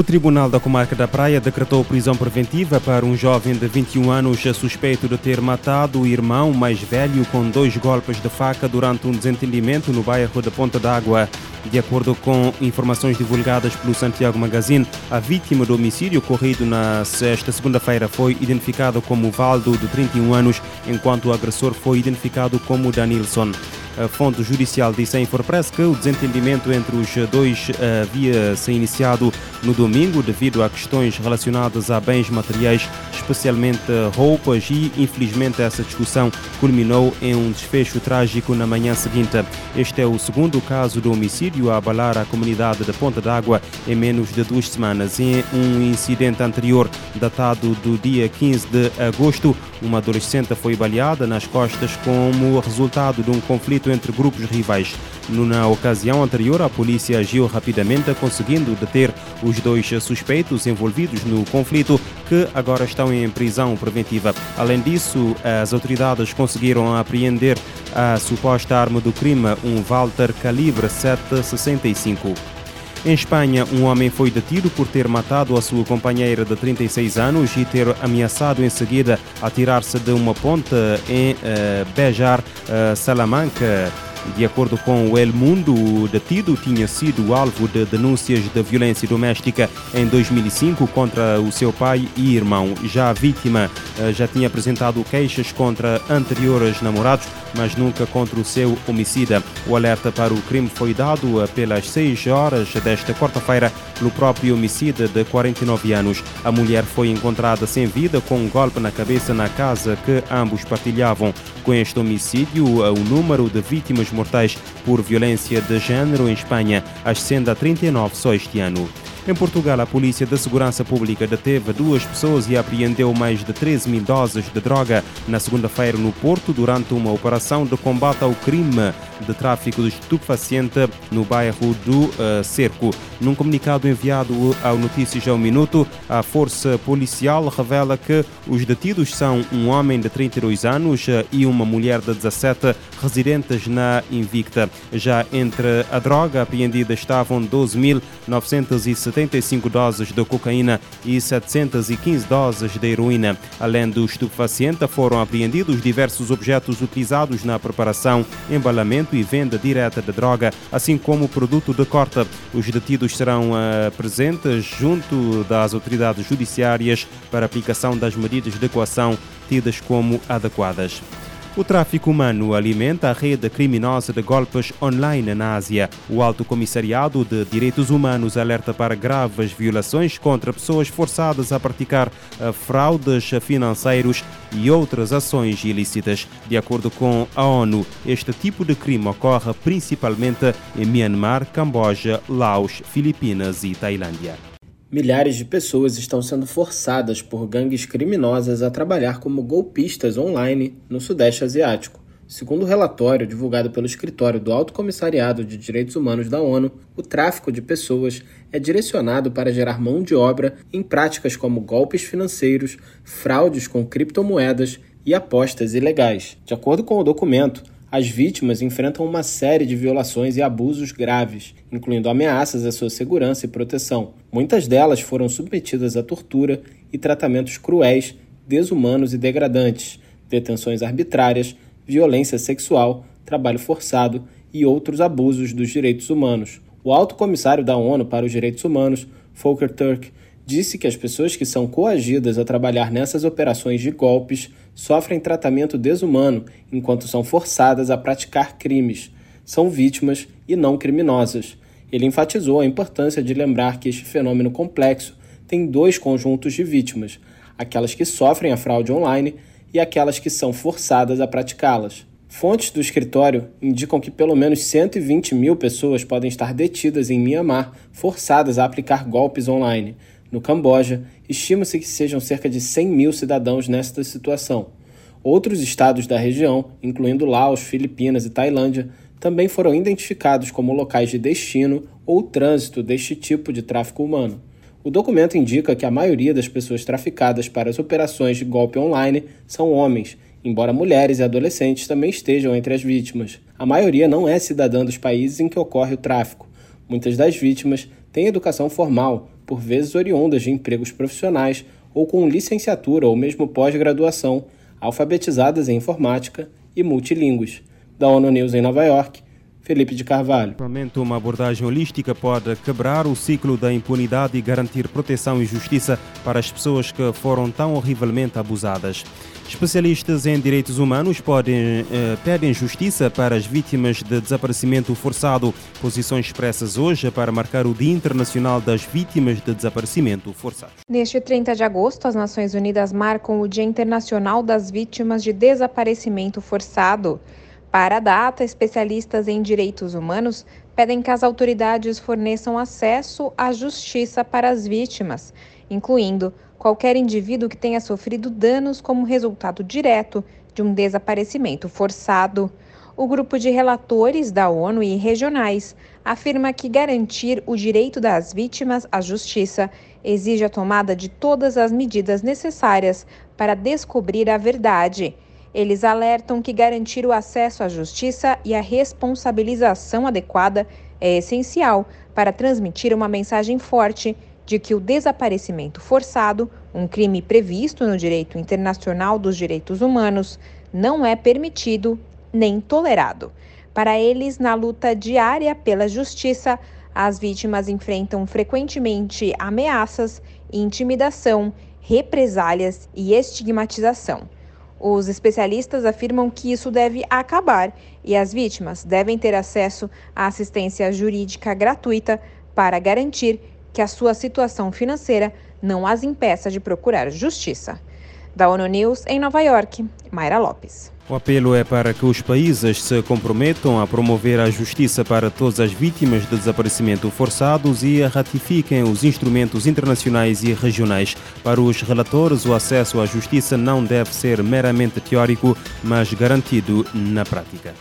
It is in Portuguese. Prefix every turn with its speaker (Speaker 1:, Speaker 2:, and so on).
Speaker 1: O Tribunal da Comarca da Praia decretou prisão preventiva para um jovem de 21 anos suspeito de ter matado o irmão mais velho com dois golpes de faca durante um desentendimento no bairro de Ponta d'Água. De acordo com informações divulgadas pelo Santiago Magazine, a vítima do homicídio ocorrido na sexta segunda-feira foi identificada como Valdo, de 31 anos, enquanto o agressor foi identificado como Danilson. A fonte judicial disse à Infopress que o desentendimento entre os dois eh, havia se iniciado no domingo devido a questões relacionadas a bens materiais, especialmente roupas, e infelizmente essa discussão culminou em um desfecho trágico na manhã seguinte. Este é o segundo caso de homicídio a abalar a comunidade de Ponta d'Água em menos de duas semanas. Em um incidente anterior, datado do dia 15 de agosto, uma adolescente foi baleada nas costas como resultado de um conflito entre grupos rivais. Na ocasião anterior, a polícia agiu rapidamente, conseguindo deter os dois suspeitos envolvidos no conflito, que agora estão em prisão preventiva. Além disso, as autoridades conseguiram apreender a suposta arma do crime, um Walter calibre 765. Em Espanha, um homem foi detido por ter matado a sua companheira de 36 anos e ter ameaçado em seguida atirar-se de uma ponte em uh, Bejar, uh, Salamanca. De acordo com o El Mundo, o detido tinha sido alvo de denúncias de violência doméstica em 2005 contra o seu pai e irmão. Já a vítima eh, já tinha apresentado queixas contra anteriores namorados, mas nunca contra o seu homicida. O alerta para o crime foi dado pelas 6 horas desta quarta-feira pelo próprio homicida de 49 anos. A mulher foi encontrada sem vida com um golpe na cabeça na casa que ambos partilhavam. Com este homicídio, o número de vítimas mortais por violência de género em Espanha ascende a 39 só este ano. Em Portugal, a Polícia de Segurança Pública deteve duas pessoas e apreendeu mais de 13 mil doses de droga na segunda-feira no Porto durante uma operação de combate ao crime de tráfico de estupefaciente no bairro do uh, Cerco. Num comunicado enviado ao Notícias ao Minuto, a Força Policial revela que os detidos são um homem de 32 anos eh, e uma mulher de 17 residentes na Invicta. Já entre a droga apreendida estavam 12.975 doses de cocaína e 715 doses de heroína. Além do estupefaciente, foram apreendidos diversos objetos utilizados na preparação, embalamento e venda direta de droga, assim como produto de corte. Os detidos serão uh, presentes junto das autoridades judiciárias para aplicação das medidas de equação tidas como adequadas. O tráfico humano alimenta a rede criminosa de golpes online na Ásia. O Alto Comissariado de Direitos Humanos alerta para graves violações contra pessoas forçadas a praticar eh, fraudes financeiros e outras ações ilícitas. De acordo com a ONU, este tipo de crime ocorre principalmente em Myanmar, Camboja, Laos, Filipinas e Tailândia
Speaker 2: milhares de pessoas estão sendo forçadas por gangues criminosas a trabalhar como golpistas online no Sudeste Asiático. Segundo o relatório divulgado pelo Escritório do Alto Comissariado de Direitos Humanos da ONU, o tráfico de pessoas é direcionado para gerar mão de obra em práticas como golpes financeiros, fraudes com criptomoedas e apostas ilegais. De acordo com o documento, as vítimas enfrentam uma série de violações e abusos graves, incluindo ameaças à sua segurança e proteção. Muitas delas foram submetidas a tortura e tratamentos cruéis, desumanos e degradantes, detenções arbitrárias, violência sexual, trabalho forçado e outros abusos dos direitos humanos. O alto comissário da ONU para os Direitos Humanos, Volker Turk, disse que as pessoas que são coagidas a trabalhar nessas operações de golpes sofrem tratamento desumano enquanto são forçadas a praticar crimes. São vítimas e não criminosas. Ele enfatizou a importância de lembrar que este fenômeno complexo tem dois conjuntos de vítimas: aquelas que sofrem a fraude online e aquelas que são forçadas a praticá-las. Fontes do escritório indicam que pelo menos 120 mil pessoas podem estar detidas em Myanmar, forçadas a aplicar golpes online. No Camboja, estima-se que sejam cerca de 100 mil cidadãos nesta situação. Outros estados da região, incluindo Laos, Filipinas e Tailândia, também foram identificados como locais de destino ou trânsito deste tipo de tráfico humano. O documento indica que a maioria das pessoas traficadas para as operações de golpe online são homens, embora mulheres e adolescentes também estejam entre as vítimas. A maioria não é cidadã dos países em que ocorre o tráfico. Muitas das vítimas têm educação formal, por vezes oriundas de empregos profissionais ou com licenciatura ou mesmo pós-graduação, alfabetizadas em informática e multilingües. Da ONU News em Nova York, Felipe de Carvalho.
Speaker 1: Uma abordagem holística pode quebrar o ciclo da impunidade e garantir proteção e justiça para as pessoas que foram tão horrivelmente abusadas. Especialistas em direitos humanos podem, eh, pedem justiça para as vítimas de desaparecimento forçado. Posições expressas hoje para marcar o Dia Internacional das Vítimas de Desaparecimento Forçado.
Speaker 3: Neste 30 de agosto, as Nações Unidas marcam o Dia Internacional das Vítimas de Desaparecimento Forçado. Para a data, especialistas em direitos humanos pedem que as autoridades forneçam acesso à justiça para as vítimas, incluindo qualquer indivíduo que tenha sofrido danos como resultado direto de um desaparecimento forçado. O grupo de relatores da ONU e regionais afirma que garantir o direito das vítimas à justiça exige a tomada de todas as medidas necessárias para descobrir a verdade. Eles alertam que garantir o acesso à justiça e a responsabilização adequada é essencial para transmitir uma mensagem forte de que o desaparecimento forçado, um crime previsto no direito internacional dos direitos humanos, não é permitido nem tolerado. Para eles, na luta diária pela justiça, as vítimas enfrentam frequentemente ameaças, intimidação, represálias e estigmatização. Os especialistas afirmam que isso deve acabar e as vítimas devem ter acesso à assistência jurídica gratuita para garantir que a sua situação financeira não as impeça de procurar justiça. Da ONU News em Nova York, Mayra Lopes.
Speaker 1: O apelo é para que os países se comprometam a promover a justiça para todas as vítimas de desaparecimento forçados e a ratifiquem os instrumentos internacionais e regionais. Para os relatores, o acesso à justiça não deve ser meramente teórico, mas garantido na prática.